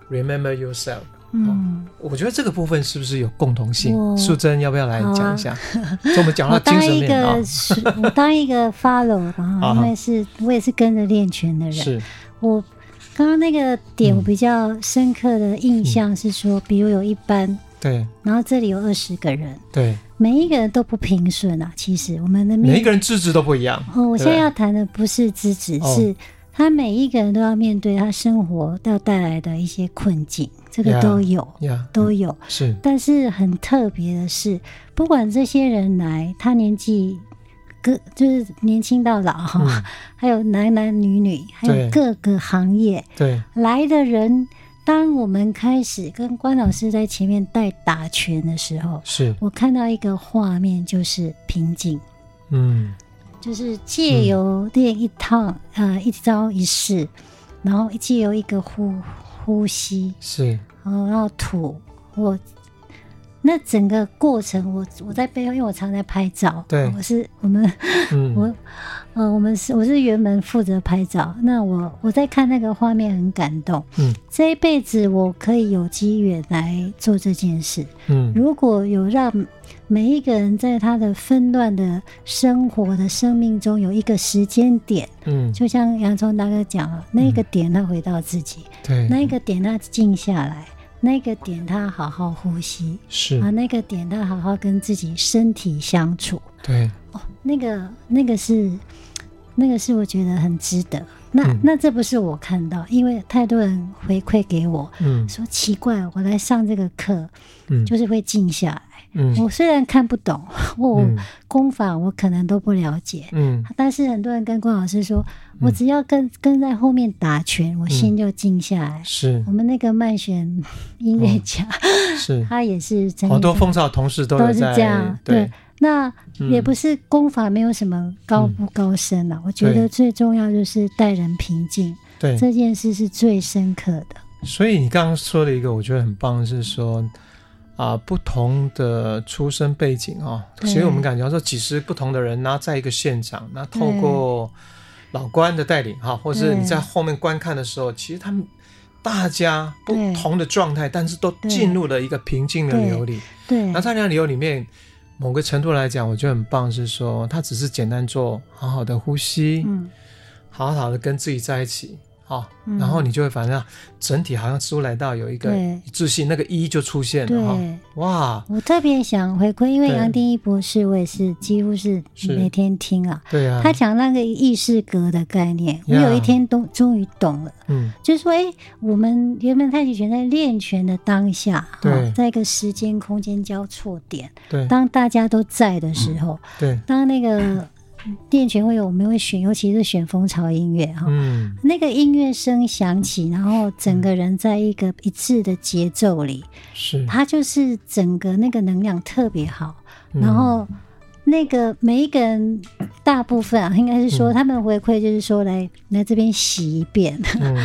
Remember yourself。嗯，我觉得这个部分是不是有共同性？素贞要不要来讲一下？就我们讲到精神面啊。我当一个 follow 啊，因为是我也是跟着练拳的人。是。我刚刚那个点，我比较深刻的印象是说，比如有一班，对，然后这里有二十个人，对，每一个人都不平顺啊。其实我们的每一个人资质都不一样。哦，我现在要谈的不是资质，是。他每一个人都要面对他生活要带来的一些困境，这个都有，yeah, yeah, 都有。是，但是很特别的是，不管这些人来，他年纪各就是年轻到老哈，嗯、还有男男女女，还有各个行业，对。来的人，当我们开始跟关老师在前面带打拳的时候，是。我看到一个画面，就是瓶颈，嗯。就是借由练一套，嗯、呃，一招一式，然后借由一个呼呼吸，是，然后吐或那整个过程我，我我在背后，因为我常在拍照，对，我是我们，嗯、我呃，我们是我是原本负责拍照，那我我在看那个画面很感动，嗯，这一辈子我可以有机缘来做这件事，嗯，如果有让每一个人在他的纷乱的生活的生命中有一个时间点，嗯，就像洋葱大哥讲了，那个点他回到自己，对，那一个点他静下来。那个点，他好好呼吸，是啊。那个点，他好好跟自己身体相处，对。哦，那个那个是，那个是我觉得很值得。那、嗯、那这不是我看到，因为太多人回馈给我，嗯，说奇怪，我来上这个课，嗯，就是会静下来。嗯，我虽然看不懂，我功法我可能都不了解，嗯，但是很多人跟关老师说，我只要跟跟在后面打拳，我心就静下来。是。我们那个曼旋 音乐家，是。他也是好多风潮同事都都是这样。对，那也不是功法没有什么高不高深啊，我觉得最重要就是待人平静，对。这件事是最深刻的。所以你刚刚说的一个，我觉得很棒，是说。啊，不同的出生背景哦，所以我们感觉说几十不同的人，然后在一个现场，那透过老关的带领哈，或是你在后面观看的时候，其实他们大家不同的状态，但是都进入了一个平静的流里。对，那在那流里面，某个程度来讲，我觉得很棒，是说他只是简单做好好的呼吸，嗯，好好的跟自己在一起。哦，然后你就会反正整体好像出来到有一个一致性，那个一就出现了哈。哇，我特别想回馈，因为杨定一博士，我也是几乎是每天听啊。对啊，他讲那个意识格的概念，我有一天都终于懂了。嗯，就是说，哎，我们原本太极拳在练拳的当下，对，在一个时间空间交错点，对，当大家都在的时候，对，当那个。练拳会有，我们会选，尤其是选蜂巢音乐哈，嗯，那个音乐声响起，然后整个人在一个一致的节奏里，是，它就是整个那个能量特别好，然后那个每一个人大部分啊，应该是说他们回馈就是说来来这边洗一遍，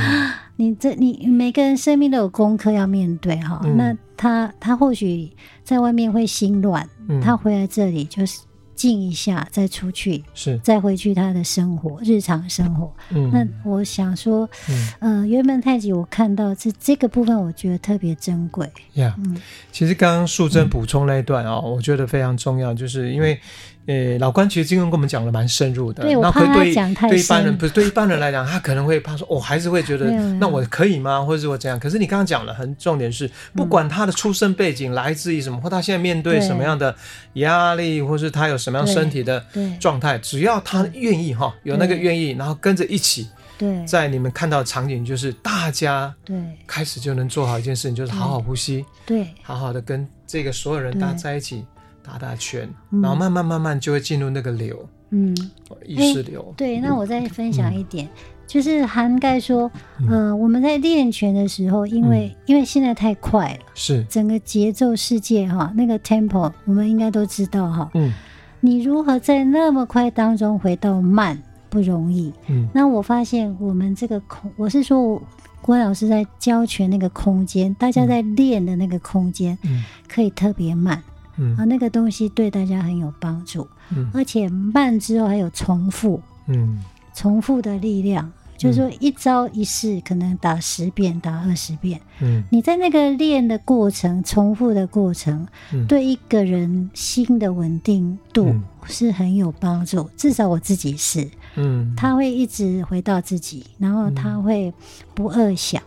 你这你每个人生命都有功课要面对哈，那他他或许在外面会心乱，他回来这里就是。静一下，再出去，是再回去他的生活，日常生活。嗯，那我想说，嗯，呃，原本太极我看到这这个部分，我觉得特别珍贵。呀、yeah, 嗯，其实刚刚素贞补充那一段哦，我觉得非常重要，就是因为。呃，老关其实今天跟我们讲的蛮深入的，对，我怕他讲太深。对一般人不是对一般人来讲，他可能会怕说，我、哦、还是会觉得，那我可以吗？或者是我怎样？可是你刚刚讲了，很重点是，不管他的出生背景来自于什么，嗯、或他现在面对什么样的压力，或是他有什么样身体的状态，只要他愿意哈，有那个愿意，然后跟着一起，对，在你们看到的场景就是大家对。开始就能做好一件事情，就是好好呼吸，对，好好的跟这个所有人大家在一起。打打拳，然后慢慢慢慢就会进入那个流，嗯，意识流。对，那我再分享一点，就是涵盖说，呃，我们在练拳的时候，因为因为现在太快了，是。整个节奏世界哈，那个 tempo 我们应该都知道哈，嗯，你如何在那么快当中回到慢不容易，嗯，那我发现我们这个空，我是说郭老师在教拳那个空间，大家在练的那个空间，嗯，可以特别慢。嗯啊，那个东西对大家很有帮助，嗯，而且慢之后还有重复，嗯，重复的力量，就是说一招一式可能打十遍，打二十遍，嗯，你在那个练的过程，重复的过程，嗯，对一个人心的稳定度是很有帮助，嗯，至少我自己是，嗯，他会一直回到自己，然后他会不恶想，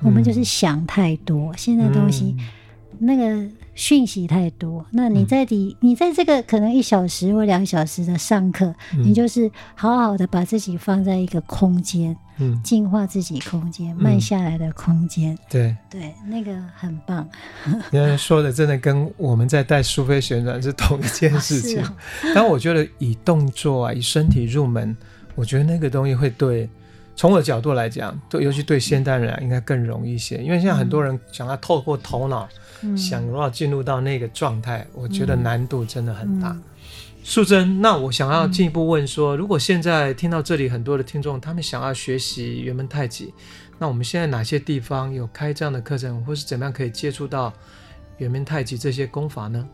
嗯，我们就是想太多，现在东西，嗯，那个。讯息太多，那你在你你在这个可能一小时或两小时的上课，嗯，你就是好好的把自己放在一个空间，嗯，净化自己空间，慢下来的空间，对对，那个很棒。你说的真的跟我们在带苏菲旋转是同一件 事情，啊哦，但我觉得以动作啊，以身体入门，我觉得那个东西会对。从我的角度来讲，对，尤其对现代人啊，应该更容易一些，因为现在很多人想要透过头脑，嗯、想要进入到那个状态，嗯，我觉得难度真的很大。嗯、素贞，那我想要进一步问说，嗯，如果现在听到这里很多的听众，他们想要学习原门太极，那我们现在哪些地方有开这样的课程，或是怎么样可以接触到圆门太极这些功法呢？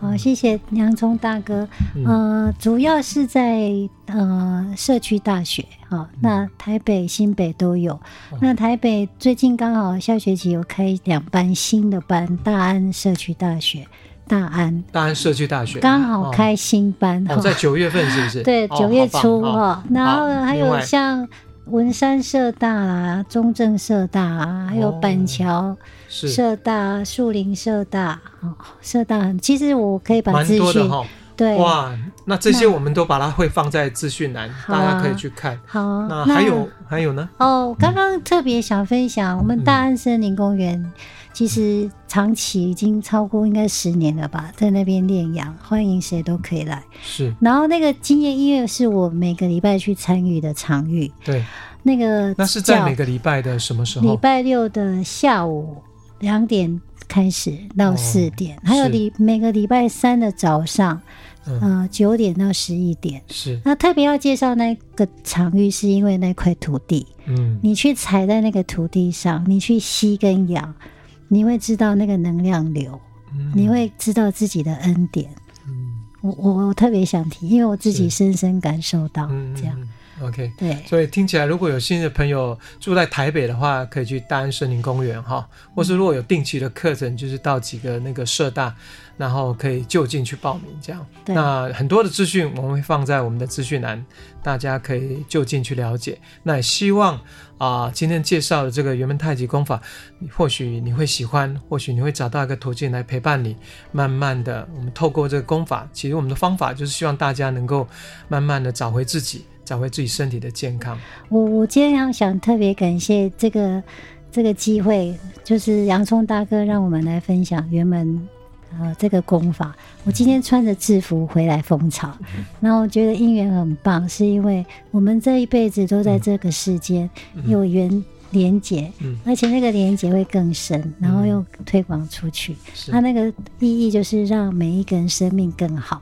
好，谢谢洋葱大哥。嗯、呃，主要是在呃社区大学，好，那台北、新北都有。嗯、那台北最近刚好下学期有开两班新的班，大安社区大学，大安大安社区大学刚好开新班，哦，在九月份是不是？对，九月初哈。然后还有像。文山社大啦，中正社大啊，还有板桥社大、树、哦、林社大，哦，社大很，其实我可以把资讯，对，哇，那这些我们都把它会放在资讯栏，大家可以去看。好，啊，那还有那还有呢？哦，刚刚特别想分享，我们大安森林公园。嗯其实长期已经超过应该十年了吧，在那边练养，欢迎谁都可以来。是，然后那个经验音乐是我每个礼拜去参与的场域。对，那个那是在每个礼拜的什么时候？礼拜六的下午两点开始到四点，哦、还有礼每个礼拜三的早上，呃九点到十一点。是，那特别要介绍那个场域，是因为那块土地，嗯，你去踩在那个土地上，你去吸跟养。你会知道那个能量流，嗯、你会知道自己的恩典。嗯、我我我特别想提，因为我自己深深感受到这样。OK，对，所以听起来，如果有新的朋友住在台北的话，可以去大安森林公园哈，或是如果有定期的课程，就是到几个那个社大。然后可以就近去报名，这样。对那很多的资讯我们会放在我们的资讯栏，大家可以就近去了解。那也希望啊、呃，今天介绍的这个圆门太极功法，或许你会喜欢，或许你会找到一个途径来陪伴你。慢慢的，我们透过这个功法，其实我们的方法就是希望大家能够慢慢的找回自己，找回自己身体的健康。我我今天要想特别感谢这个这个机会，就是洋葱大哥让我们来分享圆门。呃，这个功法，我今天穿着制服回来蜂巢，嗯、然后我觉得姻缘很棒，是因为我们这一辈子都在这个世间有缘连结，嗯、而且那个连结会更深，然后又推广出去，它、嗯、那个意义就是让每一个人生命更好。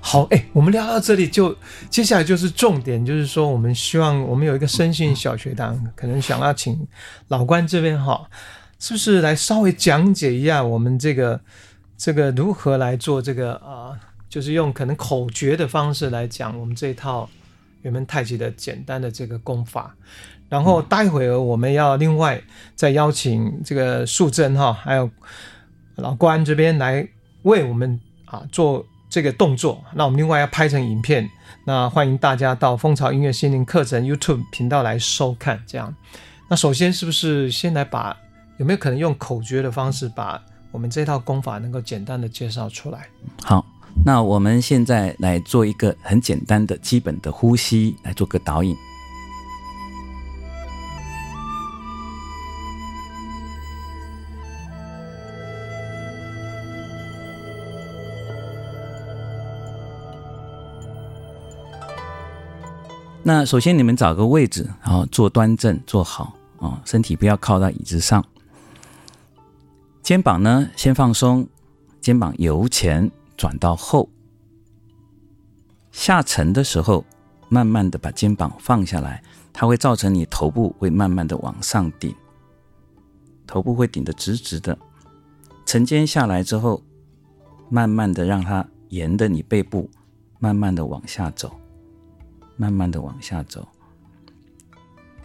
好，哎、欸，我们聊到这里就接下来就是重点，就是说我们希望我们有一个生性小学堂，可能想要请老关这边哈，是不是来稍微讲解一下我们这个。这个如何来做这个啊、呃？就是用可能口诀的方式来讲我们这一套圆门太极的简单的这个功法。然后待会儿我们要另外再邀请这个素贞哈，还有老关这边来为我们啊做这个动作。那我们另外要拍成影片，那欢迎大家到蜂巢音乐心灵课程 YouTube 频道来收看。这样，那首先是不是先来把有没有可能用口诀的方式把？我们这套功法能够简单的介绍出来。好，那我们现在来做一个很简单的基本的呼吸，来做个导引。那首先你们找个位置，然后坐端正，坐好啊，身体不要靠到椅子上。肩膀呢，先放松，肩膀由前转到后，下沉的时候，慢慢的把肩膀放下来，它会造成你头部会慢慢的往上顶，头部会顶得直直的。沉肩下来之后，慢慢的让它沿着你背部，慢慢的往下走，慢慢的往下走，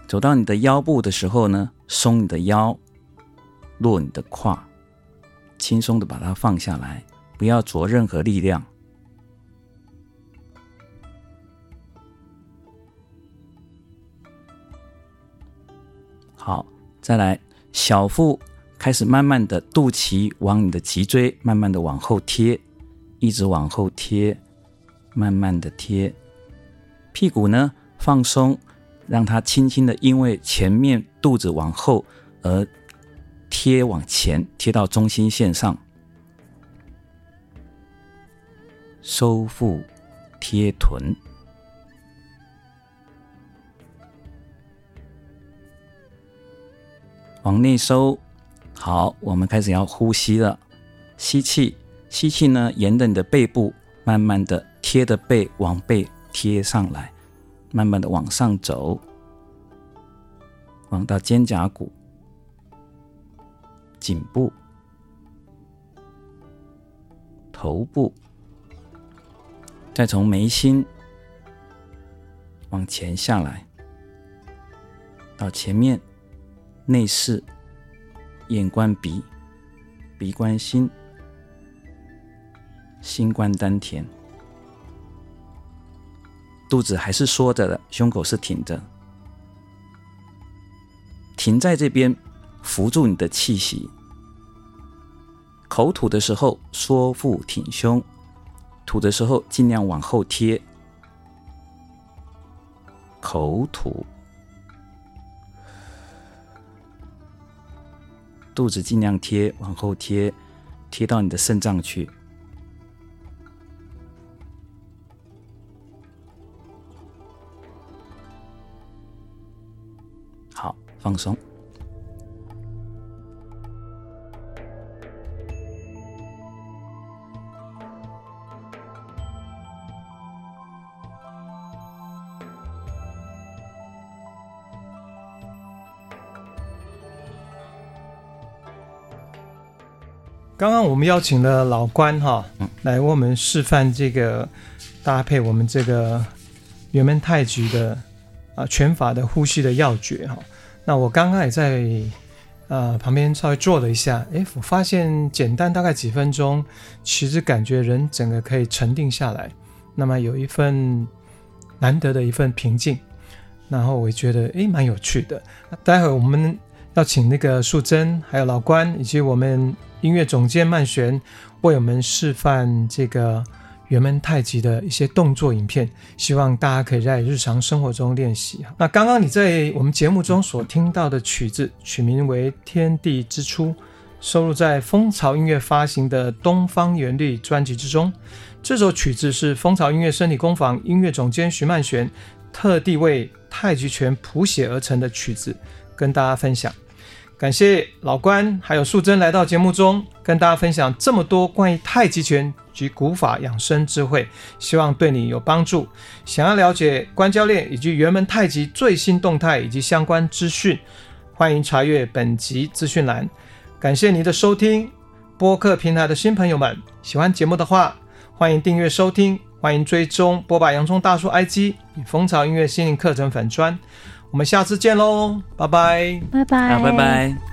走到你的腰部的时候呢，松你的腰，落你的胯。轻松的把它放下来，不要着任何力量。好，再来，小腹开始慢慢的，肚脐往你的脊椎慢慢的往后贴，一直往后贴，慢慢的贴。屁股呢，放松，让它轻轻的，因为前面肚子往后而。贴往前，贴到中心线上，收腹贴臀，往内收。好，我们开始要呼吸了。吸气，吸气呢，沿着你的背部，慢慢的贴着背往背贴上来，慢慢的往上走，往到肩胛骨。颈部，头部，再从眉心往前下来，到前面内视，眼观鼻，鼻观心，心观丹田，肚子还是缩着的，胸口是挺着，停在这边，扶住你的气息。口吐的时候缩腹挺胸，吐的时候尽量往后贴。口吐，肚子尽量贴，往后贴，贴到你的肾脏去。好，放松。刚刚我们邀请了老关哈，来为我们示范这个搭配我们这个圆门太极的啊拳法的呼吸的要诀哈。那我刚刚也在呃旁边稍微做了一下，诶，我发现简单大概几分钟，其实感觉人整个可以沉定下来，那么有一份难得的一份平静，然后我觉得诶蛮有趣的。待会我们要请那个素贞还有老关以及我们。音乐总监曼璇为我们示范这个元门太极的一些动作影片，希望大家可以在日常生活中练习。那刚刚你在我们节目中所听到的曲子，取名为《天地之初》，收录在风潮音乐发行的《东方旋律》专辑之中。这首曲子是风潮音乐身体工坊音乐总监徐曼璇特地为太极拳谱写而成的曲子，跟大家分享。感谢老关还有素贞来到节目中，跟大家分享这么多关于太极拳及古法养生智慧，希望对你有帮助。想要了解关教练以及元门太极最新动态以及相关资讯，欢迎查阅本集资讯栏。感谢您的收听，播客平台的新朋友们，喜欢节目的话，欢迎订阅收听，欢迎追踪波霸洋葱大叔 IG 与蜂巢音乐心灵课程粉专。我们下次见喽，拜拜，拜拜，拜拜。